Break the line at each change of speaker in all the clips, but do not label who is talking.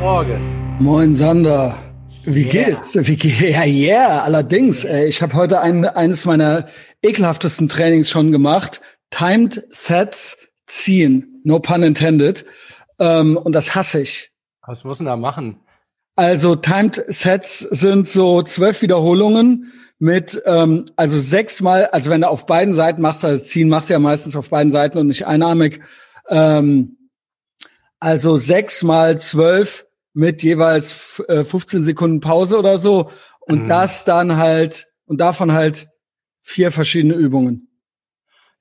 Morgen.
Moin Sander. Wie
Yeah.
geht's? Wie geht? Ja, yeah, allerdings. Ey, ich habe heute ein, eines meiner ekelhaftesten Trainings schon gemacht. Timed Sets ziehen. No pun intended. Ähm, und das hasse ich.
Was muss denn da machen?
Also Timed Sets sind so zwölf Wiederholungen mit, ähm, also sechsmal, also wenn du auf beiden Seiten machst, also ziehen machst du ja meistens auf beiden Seiten und nicht einarmig. Ähm, also sechs mal zwölf mit jeweils äh, 15 Sekunden Pause oder so. Und
Mhm.
das dann halt, und davon halt vier verschiedene Übungen.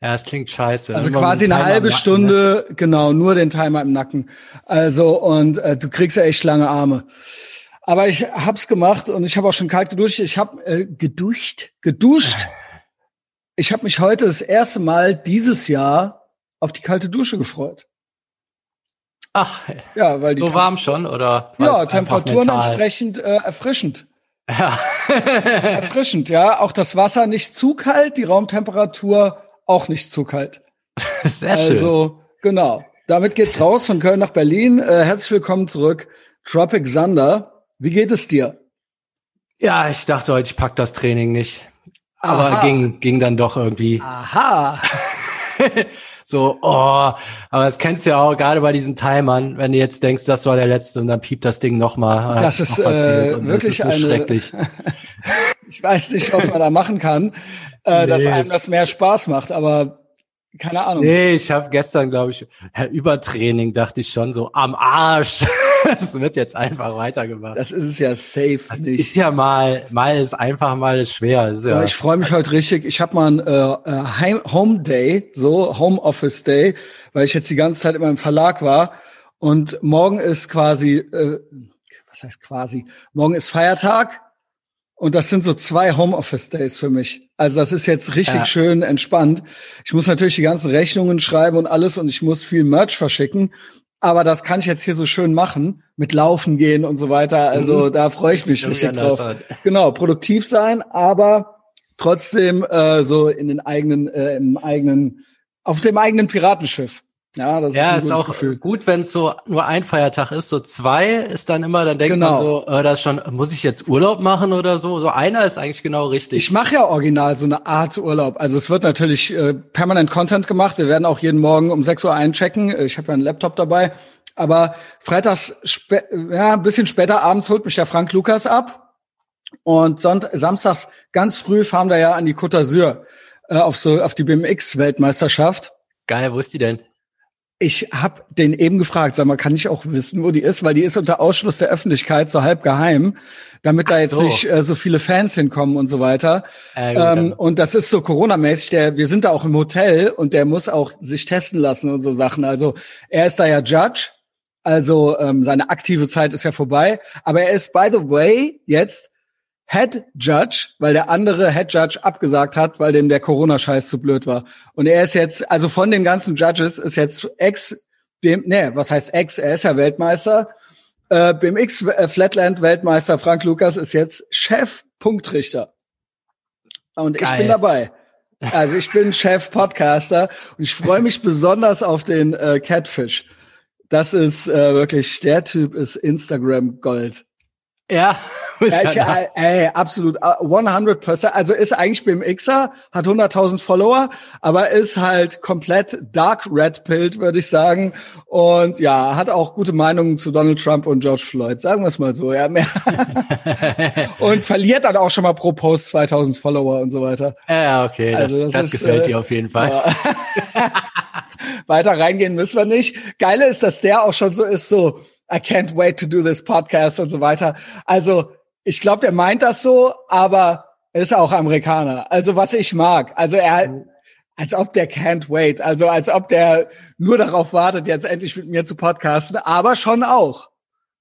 Ja, es klingt scheiße.
Also
Immer
quasi eine halbe
Nacken,
Stunde, genau, nur den Timer im Nacken. Also, und äh, du kriegst ja echt lange Arme. Aber ich hab's gemacht und ich habe auch schon kalt geduscht. Ich habe äh, geduscht, geduscht. Ich habe mich heute das erste Mal dieses Jahr auf die kalte Dusche gefreut.
Ach,
Ja, weil die
so warm schon oder?
ja, Temperaturen
mental?
entsprechend äh, erfrischend.
Ja.
Erfrischend, ja. Auch das Wasser nicht zu kalt, die Raumtemperatur auch nicht zu kalt.
Sehr schön.
Also, genau. Damit geht's raus von Köln nach Berlin. Äh, herzlich willkommen zurück. Tropic Sander. Wie geht es dir?
Ja, ich dachte heute, ich pack das Training nicht. Aber
Aha.
ging, ging dann doch irgendwie.
Aha.
So, oh, aber das kennst du ja auch gerade bei diesen Timern, wenn du jetzt denkst, das war der letzte und dann piept das Ding nochmal.
Das ist, äh, wirklich
das ist so
eine-
schrecklich.
Ich weiß nicht, was man da machen kann, äh, dass
Nee.
einem das mehr Spaß macht, aber keine Ahnung.
Nee, ich habe gestern, glaube ich, ja, Übertraining dachte ich schon so am Arsch. Es wird jetzt einfach weitergemacht.
Das ist es ja safe
Das
nicht.
ist ja mal, mal ist einfach, mal ist schwer. Ist ja,
ich freue mich heute richtig. Ich habe mal einen äh, äh, Home Day, so Home Office Day, weil ich jetzt die ganze Zeit immer im Verlag war. Und morgen ist quasi, äh, was heißt quasi? Morgen ist Feiertag und das sind so zwei Home Office Days für mich. Also das ist jetzt richtig
Ja.
schön entspannt. Ich muss natürlich die ganzen Rechnungen schreiben und alles und ich muss viel Merch verschicken. Aber das kann ich jetzt hier so schön machen, mit Laufen gehen und so weiter. Also
Mhm.
da freue ich mich richtig drauf. Genau, produktiv sein, aber trotzdem äh, so in den eigenen, äh, im eigenen, auf dem eigenen Piratenschiff. Ja, das
Ja,
ist,
ist auch
Gefühl.
gut, wenn es so nur ein Feiertag ist. So zwei ist dann immer, dann denkt man
Genau.
so, äh, das schon, muss ich jetzt Urlaub machen oder so? So einer ist eigentlich genau richtig.
Ich mache ja original so eine Art Urlaub. Also es wird natürlich äh, permanent Content gemacht. Wir werden auch jeden Morgen um 6 Uhr einchecken. Ich habe ja einen Laptop dabei. Aber freitags, ja, ein bisschen später abends holt mich der Frank Lukas ab. Und Sonnt samstags ganz früh fahren wir ja an die Côte d'Azur äh, auf so auf die BMX-Weltmeisterschaft.
Geil, wo ist die denn?
Ich habe den eben gefragt, sag mal, kann ich auch wissen, wo die ist? Weil die ist unter Ausschluss der Öffentlichkeit so halb geheim, damit da
Ach
jetzt
so.
nicht äh, so viele Fans hinkommen und so weiter.
Äh, gut,
Ähm, und das ist so Corona-mäßig. Der, wir sind da auch im Hotel und der muss auch sich testen lassen und so Sachen. Also er ist da ja Judge. Also ähm, seine aktive Zeit ist ja vorbei. Aber er ist, by the way, jetzt Head Judge, weil der andere Head Judge abgesagt hat, weil dem der Corona-Scheiß zu blöd war. Und er ist jetzt, also von den ganzen Judges ist jetzt Ex, dem, nee, was heißt Ex? Er ist ja Weltmeister. Äh, BMX äh, Flatland Weltmeister Frank Lukas ist jetzt Chef Punktrichter. Und ich
Geil.
bin dabei. Also ich bin Chef Podcaster und ich freue mich besonders auf den äh, Catfish. Das ist äh, wirklich, der Typ ist Instagram Gold.
ja,
Ja, ich, äh, ey, absolut, äh, 100%. Also ist eigentlich BMXer, hat 100.000 Follower, aber ist halt komplett dark red pilled, würde ich sagen. Und ja, hat auch gute Meinungen zu Donald Trump und George Floyd, sagen wir es mal so. Ja, mehr. und verliert dann auch schon mal pro Post 2.000 Follower und so weiter.
ja, okay, das,
Also das
das,
ist,
gefällt
äh,
dir auf jeden Fall.
Ja. Weiter reingehen müssen wir nicht. Geile ist, dass der auch schon so ist, so, I can't wait to do this podcast und so weiter. Also, ich glaube, der meint das so, aber er ist auch Amerikaner. Also, was ich mag. Also, er, als ob der can't wait. Also, als ob der nur darauf wartet, jetzt endlich mit mir zu podcasten, aber schon auch.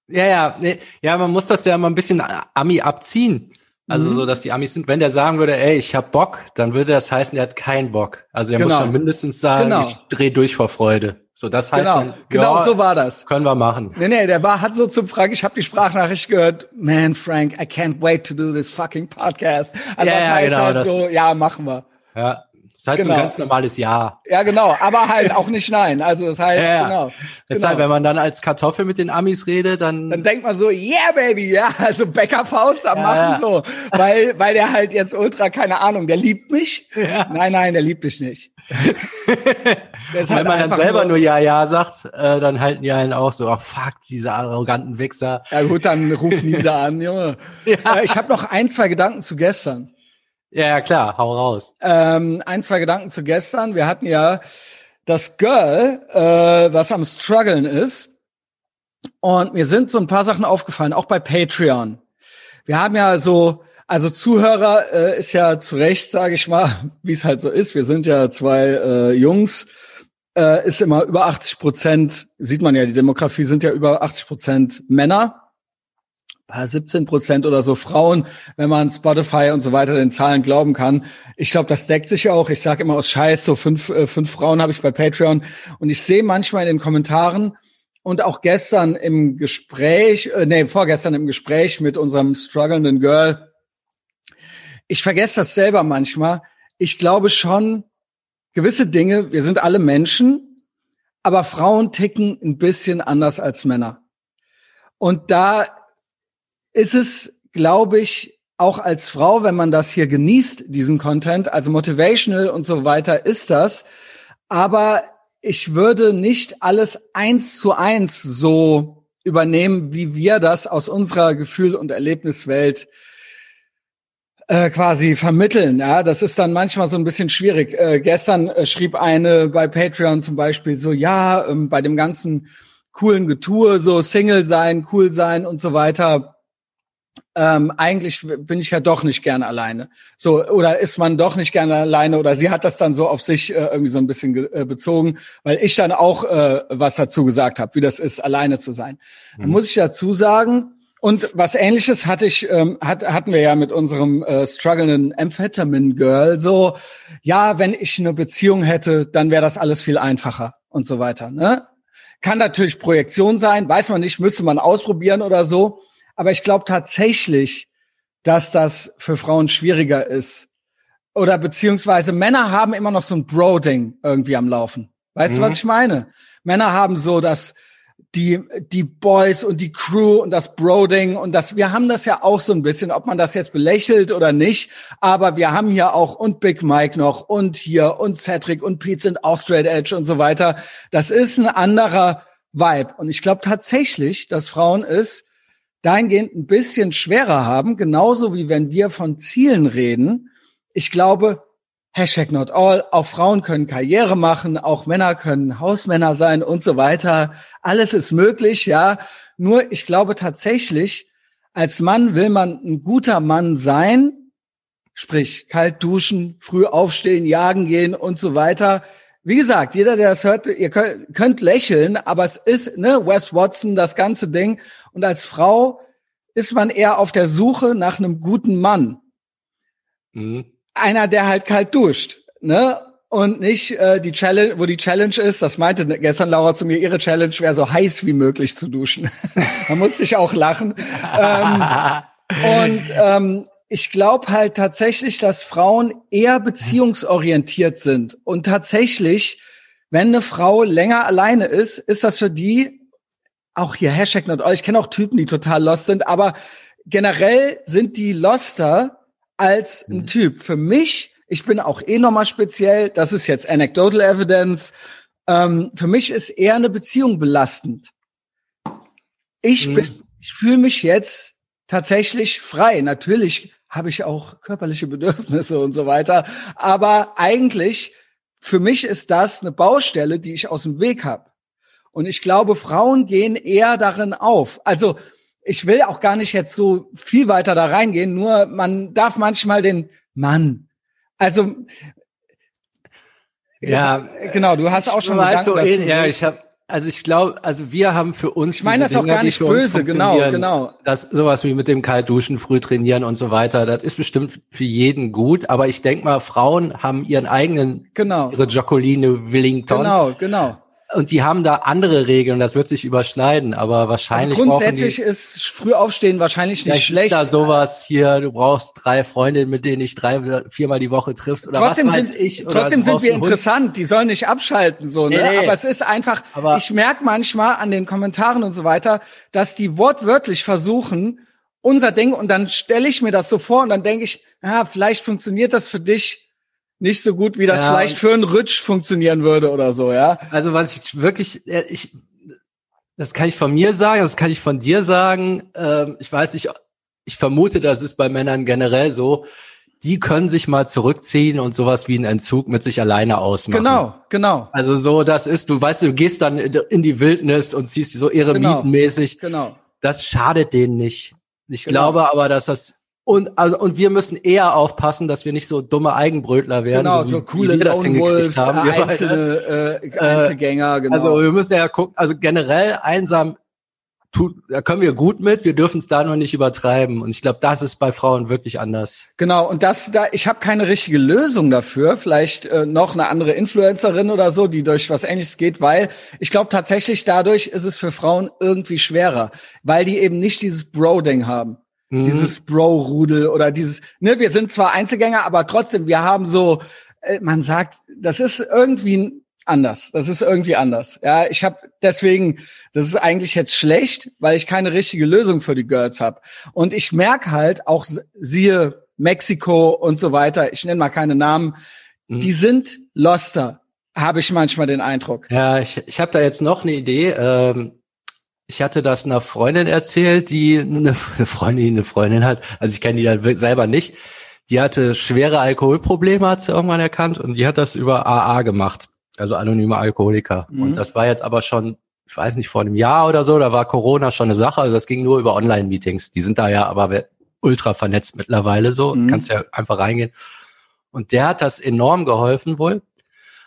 Ja, ja, nee, ja, man muss das ja mal ein bisschen Ami abziehen. Also
Mhm.
so, dass die Amis sind, wenn der sagen würde, ey, ich hab Bock, dann würde das heißen, er hat keinen Bock. Also er
Genau.
muss schon mindestens sagen,
Genau.
ich dreh durch vor Freude. So, das heißt
Genau,
dann,
genau
ja,
so war das.
können wir machen.
Nee, nee, der war, hat so zum Frank, ich habe die Sprachnachricht gehört, man, Frank, I can't wait to do this fucking podcast. Also
Ja,
das heißt
genau,
halt
das-
so, ja, machen wir.
Ja, Das heißt genau. ein ganz normales Ja.
Ja, genau, aber halt auch nicht Nein. Also das heißt, ja, genau.
Deshalb, genau. wenn man dann als Kartoffel mit den Amis redet, dann.
Dann denkt man so, yeah, baby, ja, also Bäckerfaust am ja, machen ja. so. Weil, weil der halt jetzt ultra, keine Ahnung, der liebt mich. Ja. Nein, nein, der liebt dich nicht.
wenn halt man dann selber nur, nur Ja, Ja sagt, äh, dann halten die einen auch so, oh fuck, diese arroganten Wichser.
Ja gut, dann ruf nie wieder an, Junge. Ja. Äh, ich habe noch ein, zwei Gedanken zu gestern.
Ja, klar, hau raus.
Ähm, ein, zwei Gedanken zu gestern. Wir hatten ja das Girl, äh, was am struggeln ist. Und mir sind so ein paar Sachen aufgefallen, auch bei Patreon. Wir haben ja so, also Zuhörer äh, ist ja zu Recht, sage ich mal, wie es halt so ist. Wir sind ja zwei äh, Jungs, äh, ist immer über 80 Prozent, sieht man ja, die Demografie sind ja über 80 Prozent Männer. 17 Prozent oder so Frauen, wenn man Spotify und so weiter den Zahlen glauben kann. Ich glaube, das deckt sich auch. Ich sage immer aus Scheiß, so fünf, äh, fünf Frauen habe ich bei Patreon. Und ich sehe manchmal in den Kommentaren und auch gestern im Gespräch, äh, nee, vorgestern im Gespräch mit unserem strugglenden Girl, ich vergesse das selber manchmal. Ich glaube schon, gewisse Dinge, wir sind alle Menschen, aber Frauen ticken ein bisschen anders als Männer. Und da ist es, glaube ich, auch als Frau, wenn man das hier genießt, diesen Content, also motivational und so weiter, ist das. Aber ich würde nicht alles eins zu eins so übernehmen, wie wir das aus unserer Gefühl- und Erlebniswelt äh, quasi vermitteln. Ja, das ist dann manchmal so ein bisschen schwierig. Äh, gestern äh, schrieb eine bei Patreon zum Beispiel so, ja, ähm, bei dem ganzen coolen Getue, so Single sein, cool sein und so weiter ähm, eigentlich bin ich ja doch nicht gerne alleine. So, oder ist man doch nicht gerne alleine oder sie hat das dann so auf sich äh, irgendwie so ein bisschen äh, bezogen, weil ich dann auch äh, was dazu gesagt habe, wie das ist, alleine zu sein. Mhm. Dann muss ich dazu sagen, und was ähnliches hatte ich, ähm, hat, hatten wir ja mit unserem äh, strugglenden Amphetamine Girl so, ja, wenn ich eine Beziehung hätte, dann wäre das alles viel einfacher und so weiter. Ne? Kann natürlich Projektion sein, weiß man nicht, müsste man ausprobieren oder so. Aber ich glaube tatsächlich, dass das für Frauen schwieriger ist. Oder beziehungsweise Männer haben immer noch so ein Bro-Ding irgendwie am Laufen. Weißt mhm. du, was ich meine? Männer haben so das, die, die Boys und die Crew und das Broding und das, wir haben das ja auch so ein bisschen, ob man das jetzt belächelt oder nicht, aber wir haben hier auch und Big Mike noch und hier und Cedric und Pete sind auch Straight Edge und so weiter. Das ist ein anderer Vibe. Und ich glaube tatsächlich, dass Frauen es dahingehend ein bisschen schwerer haben, genauso wie wenn wir von Zielen reden. Ich glaube, Hashtag not all, auch Frauen können Karriere machen, auch Männer können Hausmänner sein und so weiter. Alles ist möglich, ja. Nur ich glaube tatsächlich, als Mann will man ein guter Mann sein, sprich kalt duschen, früh aufstehen, jagen gehen und so weiter. Wie gesagt, jeder, der das hört, ihr könnt, könnt lächeln, aber es ist, ne, Wes Watson, das ganze Ding. Und als Frau ist man eher auf der Suche nach einem guten Mann. Mhm. Einer, der halt kalt duscht, ne? Und nicht äh, die Challenge, wo die Challenge ist, das meinte gestern Laura zu mir, ihre Challenge wäre so heiß wie möglich zu duschen. da musste ich auch lachen. ähm, und ähm, ich glaube halt tatsächlich, dass Frauen eher beziehungsorientiert sind. Und tatsächlich, wenn eine Frau länger alleine ist, ist das für die, auch hier Hashtag not all, ich kenne auch Typen, die total lost sind, aber generell sind die loster als ein mhm. Typ. Für mich, ich bin auch eh nochmal speziell, das ist jetzt anecdotal evidence, ähm, für mich ist eher eine Beziehung belastend. Ich mhm. bin, ich fühle mich jetzt tatsächlich frei. Natürlich habe ich auch körperliche Bedürfnisse und so weiter. Aber eigentlich, für mich ist das eine Baustelle, die ich aus dem Weg habe. Und ich glaube, Frauen gehen eher darin auf. Also ich will auch gar nicht jetzt so viel weiter da reingehen, nur man darf manchmal den Mann. Also
ja,
genau, du hast auch schon mal
so dazu. Ja, ich habe also ich glaube, also wir haben für uns
Ich meine das Dinger, auch gar nicht böse, genau, genau.
Das sowas wie mit dem Kaltduschen, früh trainieren und so weiter, das ist bestimmt für jeden gut, aber ich denk mal, Frauen haben ihren eigenen
genau.
ihre Jacqueline Willington.
Genau, genau.
Und die haben da andere Regeln, das wird sich überschneiden, aber wahrscheinlich.
Also grundsätzlich die, ist früh aufstehen wahrscheinlich nicht schlecht. Ist
da sowas hier, du brauchst drei Freundinnen, mit denen ich drei, viermal die Woche triffst oder trotzdem was weiß
sind,
ich.
trotzdem sind wir interessant, die sollen nicht abschalten, so, ne? Nee, nee. Aber es ist einfach, aber ich merke manchmal an den Kommentaren und so weiter, dass die wortwörtlich versuchen, unser Ding, und dann stelle ich mir das so vor und dann denke ich, ja, vielleicht funktioniert das für dich nicht so gut, wie das ja. vielleicht für einen Rutsch funktionieren würde oder so, ja.
Also was ich wirklich, äh, ich, das kann ich von mir sagen, das kann ich von dir sagen. Ähm, ich weiß nicht, ich vermute, das ist bei Männern generell so. Die können sich mal zurückziehen und sowas wie einen Entzug mit sich alleine ausmachen.
Genau, genau.
Also so, das ist, du weißt, du gehst dann in die Wildnis und ziehst so eremitenmäßig.
Genau, genau.
Das schadet denen nicht. Ich genau. glaube aber, dass das und, also, und wir müssen eher aufpassen, dass wir nicht so dumme Eigenbrötler werden.
Genau, so, so coole wir das Wolves, haben. einzelne äh, Einzelgänger,
genau. Also wir müssen ja gucken, also generell einsam tut, da können wir gut mit, wir dürfen es da nur nicht übertreiben. Und ich glaube, das ist bei Frauen wirklich anders.
Genau, und das da, ich habe keine richtige Lösung dafür. Vielleicht äh, noch eine andere Influencerin oder so, die durch was ähnliches geht, weil ich glaube tatsächlich, dadurch ist es für Frauen irgendwie schwerer, weil die eben nicht dieses Bro-Ding haben. Mhm. Dieses Bro-Rudel oder dieses, ne, wir sind zwar Einzelgänger, aber trotzdem, wir haben so, äh, man sagt, das ist irgendwie anders. Das ist irgendwie anders. Ja, ich habe deswegen, das ist eigentlich jetzt schlecht, weil ich keine richtige Lösung für die Girls habe. Und ich merke halt auch siehe Mexiko und so weiter. Ich nenne mal keine Namen. Mhm. Die sind loster, habe ich manchmal den Eindruck.
Ja, ich, ich habe da jetzt noch eine Idee. Ähm, ich hatte das einer Freundin erzählt, die eine, Freundin, eine Freundin hat. Also ich kenne die da selber nicht. Die hatte schwere Alkoholprobleme, hat sie irgendwann erkannt, und die hat das über AA gemacht, also anonyme Alkoholiker. Mhm. Und das war jetzt aber schon, ich weiß nicht, vor einem Jahr oder so, da war Corona schon eine Sache. Also das ging nur über Online-Meetings. Die sind da ja aber ultra vernetzt mittlerweile so. Mhm. Kannst ja einfach reingehen. Und der hat das enorm geholfen wohl.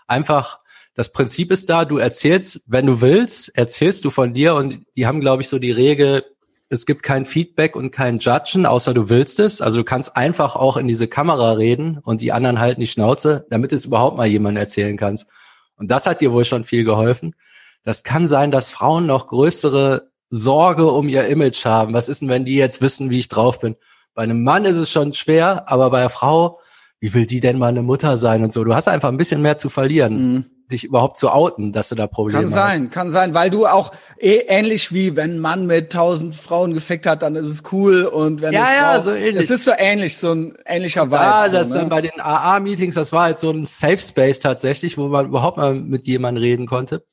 Einfach das Prinzip ist da, du erzählst, wenn du willst, erzählst du von dir und die haben, glaube ich, so die Regel, es gibt kein Feedback und kein Judgen, außer du willst es. Also du kannst einfach auch in diese Kamera reden und die anderen halten die Schnauze, damit es überhaupt mal jemandem erzählen kannst. Und das hat dir wohl schon viel geholfen. Das kann sein, dass Frauen noch größere Sorge um ihr Image haben. Was ist denn, wenn die jetzt wissen, wie ich drauf bin? Bei einem Mann ist es schon schwer, aber bei einer Frau, wie will die denn mal eine Mutter sein und so? Du hast einfach ein bisschen mehr zu verlieren. Mhm dich überhaupt zu outen, dass du da Probleme
hast. Kann sein,
hast.
kann sein, weil du auch eh, ähnlich wie wenn ein Mann mit tausend Frauen gefickt hat, dann ist es cool und wenn
ja,
eine
ja,
Frau,
so ähnlich.
Es ist so ähnlich, so ein ähnlicher Vibe.
Ja,
so,
das
ne?
dann bei den AA-Meetings, das war halt so ein Safe Space tatsächlich, wo man überhaupt mal mit jemandem reden konnte.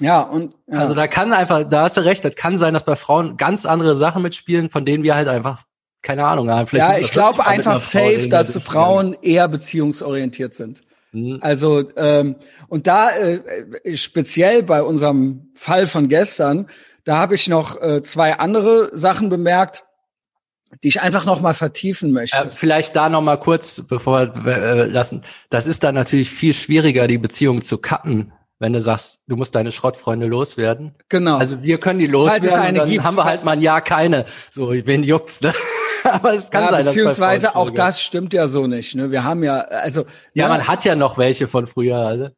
Ja, und
ja. also da kann einfach, da hast du recht, das kann sein, dass bei Frauen ganz andere Sachen mitspielen, von denen wir halt einfach keine Ahnung haben.
Vielleicht ja, ich glaube einfach safe, dass Frauen eher beziehungsorientiert sind. Mhm. Also ähm, und da äh, speziell bei unserem Fall von gestern, da habe ich noch äh, zwei andere Sachen bemerkt, die ich einfach noch mal vertiefen möchte. Äh,
vielleicht da noch mal kurz, bevor wir äh, lassen. Das ist dann natürlich viel schwieriger, die Beziehung zu cutten, wenn du sagst, du musst deine Schrottfreunde loswerden.
Genau.
Also wir können die loswerden, dann gibt. haben wir halt mal ein Jahr keine. So, wen juckt's, ne?
aber es kann ja, sein, beziehungsweise dass auch das stimmt ja so nicht. Ne? Wir haben ja, also
ja, ne? man hat ja noch welche von früher. Also.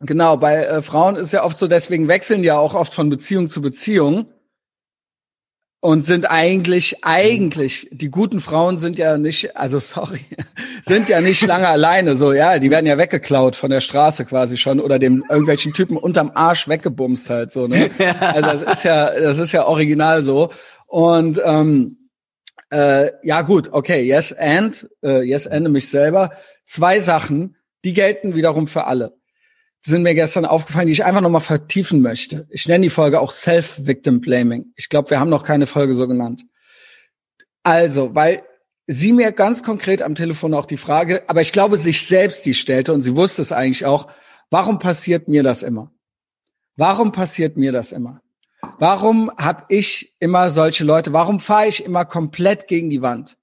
Genau, bei äh, Frauen ist ja oft so, deswegen wechseln ja auch oft von Beziehung zu Beziehung und sind eigentlich, eigentlich, die guten Frauen sind ja nicht, also sorry, sind ja nicht lange alleine, so, ja, die werden ja weggeklaut von der Straße quasi schon oder dem irgendwelchen Typen unterm Arsch weggebumst halt, so, ne? Also das ist ja, das ist ja original so. Und ähm, äh, ja gut, okay, yes and, äh, yes and mich selber. Zwei Sachen, die gelten wiederum für alle. Die sind mir gestern aufgefallen, die ich einfach nochmal vertiefen möchte. Ich nenne die Folge auch Self-Victim Blaming. Ich glaube, wir haben noch keine Folge so genannt. Also, weil sie mir ganz konkret am Telefon auch die Frage, aber ich glaube, sich selbst die stellte und sie wusste es eigentlich auch, warum passiert mir das immer? Warum passiert mir das immer? Warum habe ich immer solche Leute? Warum fahre ich immer komplett gegen die Wand?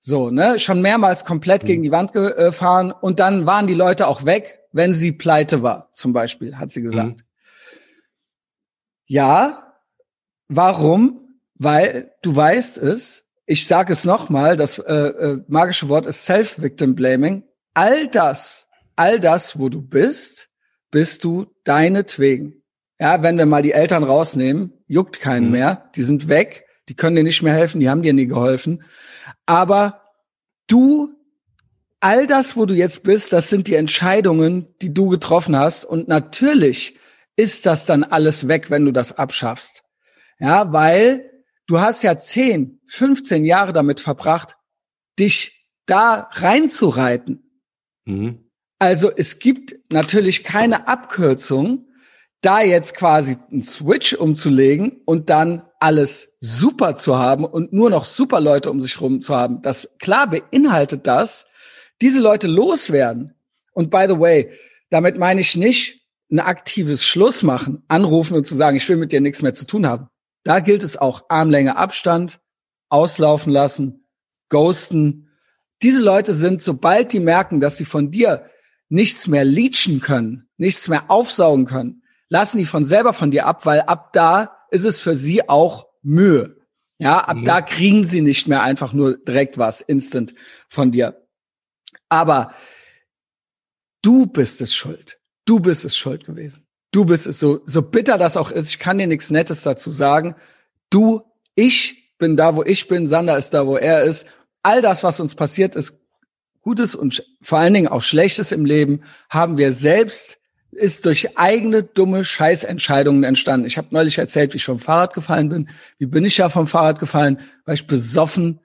So, ne, schon mehrmals komplett mhm. gegen die Wand gefahren und dann waren die Leute auch weg, wenn sie pleite war, zum Beispiel, hat sie gesagt. Mhm. Ja, warum? Weil du weißt es, ich sage es nochmal, das äh, äh, magische Wort ist Self-Victim Blaming. All das, all das, wo du bist, bist du deinetwegen. Ja, wenn wir mal die Eltern rausnehmen, juckt keinen mhm. mehr. Die sind weg. Die können dir nicht mehr helfen. Die haben dir nie geholfen. Aber du, all das, wo du jetzt bist, das sind die Entscheidungen, die du getroffen hast. Und natürlich ist das dann alles weg, wenn du das abschaffst. Ja, weil du hast ja 10, 15 Jahre damit verbracht, dich da reinzureiten. Mhm. Also es gibt natürlich keine Abkürzung, da jetzt quasi einen Switch umzulegen und dann alles super zu haben und nur noch super Leute um sich rum zu haben. Das klar beinhaltet das, diese Leute loswerden. Und by the way, damit meine ich nicht ein aktives Schluss machen, anrufen und zu sagen, ich will mit dir nichts mehr zu tun haben. Da gilt es auch Armlänge Abstand, auslaufen lassen, ghosten. Diese Leute sind, sobald die merken, dass sie von dir nichts mehr leechen können, nichts mehr aufsaugen können, lassen die von selber von dir ab, weil ab da ist es für sie auch Mühe. Ja, ab mhm. da kriegen sie nicht mehr einfach nur direkt was instant von dir. Aber du bist es schuld. Du bist es schuld gewesen. Du bist es so, so bitter das auch ist. Ich kann dir nichts Nettes dazu sagen. Du, ich bin da, wo ich bin. Sander ist da, wo er ist. All das, was uns passiert ist, Gutes und vor allen Dingen auch Schlechtes im Leben, haben wir selbst ist durch eigene dumme Scheißentscheidungen entstanden. Ich habe neulich erzählt, wie ich vom Fahrrad gefallen bin. Wie bin ich ja vom Fahrrad gefallen? Weil ich besoffen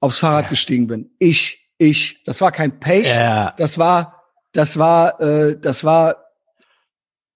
aufs Fahrrad ja. gestiegen bin. Ich, ich. Das war kein Pech. Ja. Das war, das war, äh, das war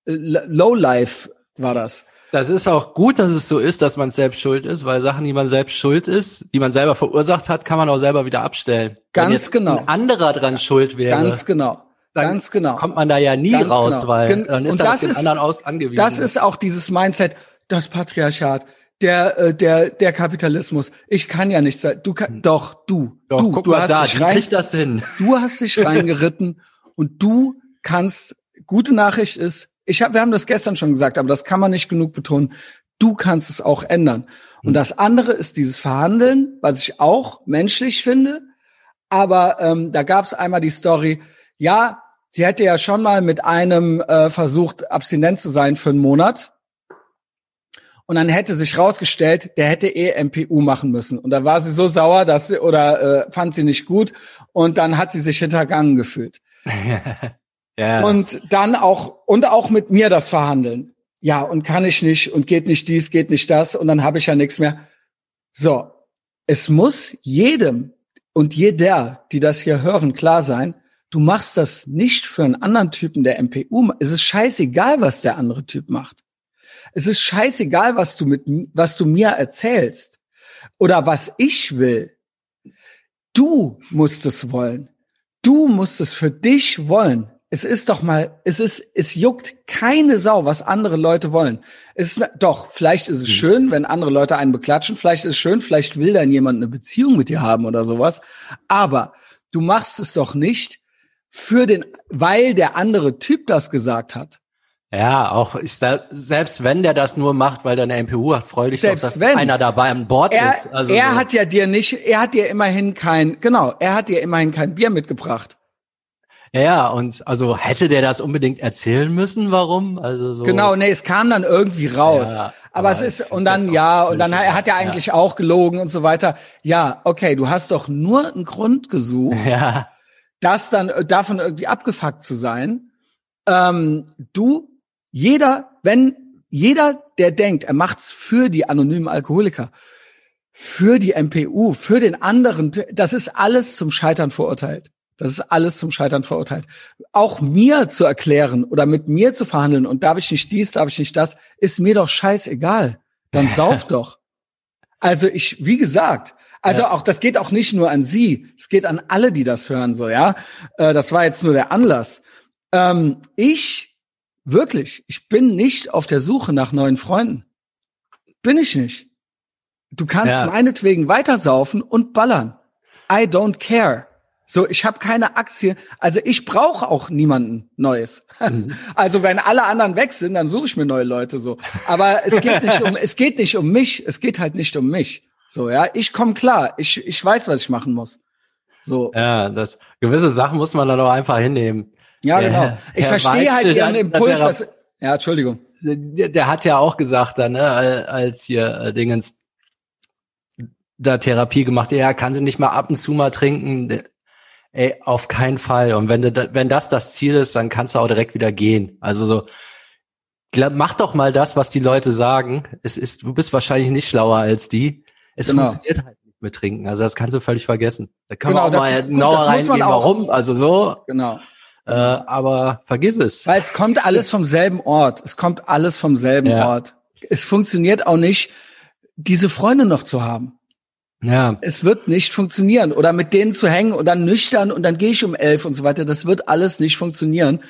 äh, Low Life war das.
Das ist auch gut, dass es so ist, dass man selbst schuld ist, weil Sachen, die man selbst schuld ist, die man selber verursacht hat, kann man auch selber wieder abstellen.
Ganz genau.
Ein anderer dran schuld wäre.
Ganz genau Ganz genau.
kommt man da ja nie Ganz raus, genau. weil dann ist und das ist, anderen aus angewiesen.
Das ist auch dieses Mindset, das Patriarchat, der äh, der der Kapitalismus. Ich kann ja nicht sein. Du kann hm. doch du.
Doch,
du,
guck
du
mal
hast
da,
dich rein,
das hin.
Du hast dich reingeritten und du kannst. Gute Nachricht ist, ich hab, wir haben das gestern schon gesagt, aber das kann man nicht genug betonen. Du kannst es auch ändern. Und hm. das andere ist dieses Verhandeln, was ich auch menschlich finde. Aber ähm, da gab es einmal die Story, ja, sie hätte ja schon mal mit einem äh, versucht, abstinent zu sein für einen Monat. Und dann hätte sich rausgestellt, der hätte eh MPU machen müssen. Und da war sie so sauer, dass sie oder äh, fand sie nicht gut. Und dann hat sie sich hintergangen gefühlt. ja. Und dann auch und auch mit mir das verhandeln. Ja, und kann ich nicht und geht nicht dies, geht nicht das und dann habe ich ja nichts mehr. So, es muss jedem und jeder, die das hier hören, klar sein, Du machst das nicht für einen anderen Typen der MPU. Es ist scheißegal, was der andere Typ macht. Es ist scheißegal, was du mit, was du mir erzählst oder was ich will. Du musst es wollen. Du musst es für dich wollen. Es ist doch mal, es ist, es juckt keine Sau, was andere Leute wollen. Es ist, doch, vielleicht ist es hm. schön, wenn andere Leute einen beklatschen. Vielleicht ist es schön, vielleicht will dann jemand eine Beziehung mit dir haben oder sowas. Aber du machst es doch nicht, für den, weil der andere Typ das gesagt hat.
Ja, auch ich selbst wenn der das nur macht, weil der eine MPU hat, freu dich selbst doch, dass wenn, einer dabei an Bord
er,
ist.
Also er so. hat ja dir nicht, er hat dir immerhin kein, genau, er hat dir immerhin kein Bier mitgebracht.
Ja, und also hätte der das unbedingt erzählen müssen, warum? Also so.
Genau, nee, es kam dann irgendwie raus. Ja, aber, aber, es ist, und dann ja, und dann er hat er eigentlich ja. auch gelogen und so weiter. Ja, okay, du hast doch nur einen Grund gesucht. Ja das dann äh, davon irgendwie abgefuckt zu sein. Ähm, du, jeder, wenn jeder, der denkt, er macht's für die anonymen Alkoholiker, für die MPU, für den anderen, das ist alles zum Scheitern verurteilt. Das ist alles zum Scheitern verurteilt. Auch mir zu erklären oder mit mir zu verhandeln und darf ich nicht dies, darf ich nicht das, ist mir doch scheißegal. Dann sauf doch. Also ich, wie gesagt, also ja. auch, das geht auch nicht nur an Sie, es geht an alle, die das hören, so, ja. Äh, das war jetzt nur der Anlass. Ähm, ich, wirklich, ich bin nicht auf der Suche nach neuen Freunden. Bin ich nicht. Du kannst ja. meinetwegen weitersaufen und ballern. I don't care. So, ich habe keine Aktie, also ich brauche auch niemanden Neues. Mhm. Also wenn alle anderen weg sind, dann suche ich mir neue Leute so. Aber es geht nicht um, es geht nicht um mich, es geht halt nicht um mich. So, ja, ich komme klar, ich, ich weiß, was ich machen muss. So.
Ja, das gewisse Sachen muss man dann auch einfach hinnehmen.
Ja, genau. Ich verstehe halt ihren Impuls. Dass, ja, Entschuldigung.
der, der hat ja auch gesagt, da, ne, als hier äh, Dingens da Therapie gemacht, ja, kann sie nicht mal ab und zu mal trinken. Ey, auf keinen Fall. Und wenn, du, wenn das das Ziel ist, dann kannst du auch direkt wieder gehen. Also so, glaub, mach doch mal das, was die Leute sagen. Es ist, du bist wahrscheinlich nicht schlauer als die. Es genau. funktioniert halt nicht mit Trinken. Also das kannst du völlig vergessen. Da kann genau, man auch das, mal genauer reingehen, warum. Also so.
Genau.
Äh, aber vergiss es.
Weil es kommt alles vom selben Ort. Es kommt alles vom selben ja. Ort. Es funktioniert auch nicht, diese Freunde noch zu haben. Ja. Es wird nicht funktionieren. Oder mit denen zu hängen und dann nüchtern und dann gehe ich um elf und so weiter. Das wird alles nicht funktionieren.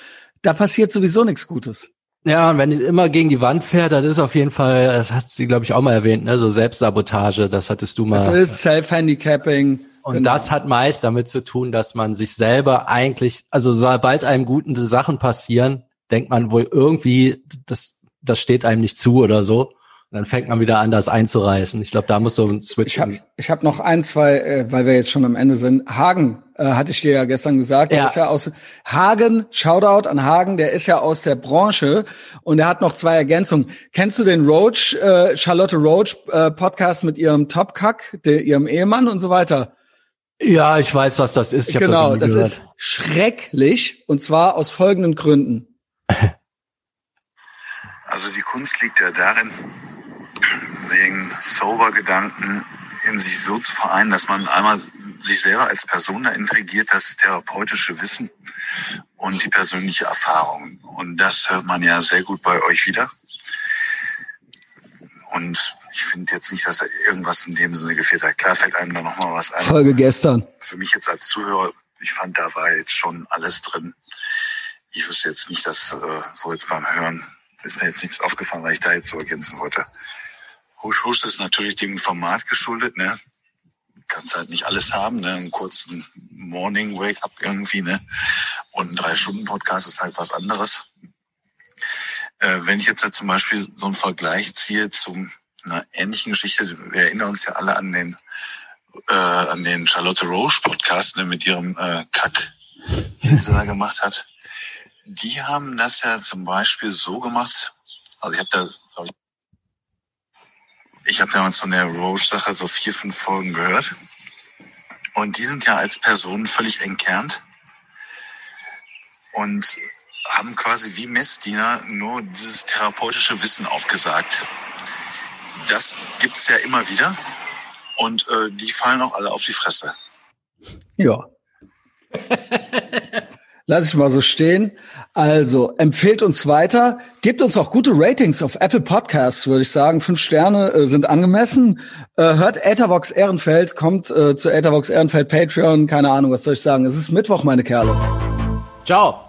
Da passiert sowieso nichts Gutes.
Ja, und wenn ich immer gegen die Wand fährt, das ist auf jeden Fall, das hast du, glaube ich, auch mal erwähnt, ne? so Selbstsabotage, das hattest du mal.
Das ist Self-Handicapping.
Und genau. das hat meist damit zu tun, dass man sich selber eigentlich, also sobald einem guten Sachen passieren, denkt man wohl irgendwie, das, das steht einem nicht zu oder so. Und dann fängt man wieder an, das einzureißen. Ich glaube, da muss so ein Switch.
Ich habe ich hab noch ein, zwei, äh, weil wir jetzt schon am Ende sind. Hagen, äh, hatte ich dir ja gestern gesagt, der ja. ist ja aus Hagen, Shoutout an Hagen, der ist ja aus der Branche und er hat noch zwei Ergänzungen. Kennst du den Roach, äh, Charlotte Roach äh, Podcast mit ihrem Topkack, ihrem Ehemann und so weiter?
Ja, ich weiß, was das ist. Ich
genau, das, das ist schrecklich und zwar aus folgenden Gründen.
Also die Kunst liegt ja darin, wegen Sober-Gedanken in sich so zu vereinen, dass man einmal sich selber als Person da intrigiert, das therapeutische Wissen und die persönliche Erfahrung. Und das hört man ja sehr gut bei euch wieder. Und ich finde jetzt nicht, dass da irgendwas in dem Sinne gefehlt hat. Klar fällt einem da nochmal was ein.
Folge gestern.
Für mich jetzt als Zuhörer, ich fand, da war jetzt schon alles drin. Ich wüsste jetzt nicht, dass, äh, so jetzt beim Hören, ist mir jetzt nichts aufgefallen, weil ich da jetzt so ergänzen wollte. Husch Husch ist natürlich dem Format geschuldet, ne? Kannst halt nicht alles haben, ne? Einen kurzen Morning Wake-up irgendwie, ne? Und ein Drei-Stunden-Podcast ist halt was anderes. Äh, wenn ich jetzt halt zum Beispiel so einen Vergleich ziehe zu einer ähnlichen Geschichte, wir erinnern uns ja alle an den äh, an den Charlotte Roche Podcast ne, mit ihrem äh, Kack, den sie da gemacht hat. Die haben das ja zum Beispiel so gemacht, also ich habe da, ich, habe damals von der Roche-Sache so vier, fünf Folgen gehört. Und die sind ja als Personen völlig entkernt und haben quasi wie Messdiener nur dieses therapeutische Wissen aufgesagt. Das gibt's ja immer wieder und äh, die fallen auch alle auf die Fresse.
Ja. Lass ich mal so stehen. Also, empfehlt uns weiter. Gebt uns auch gute Ratings auf Apple Podcasts, würde ich sagen. Fünf Sterne äh, sind angemessen. Äh, hört Etherbox Ehrenfeld, kommt äh, zu Etherbox Ehrenfeld Patreon. Keine Ahnung, was soll ich sagen. Es ist Mittwoch, meine Kerle.
Ciao.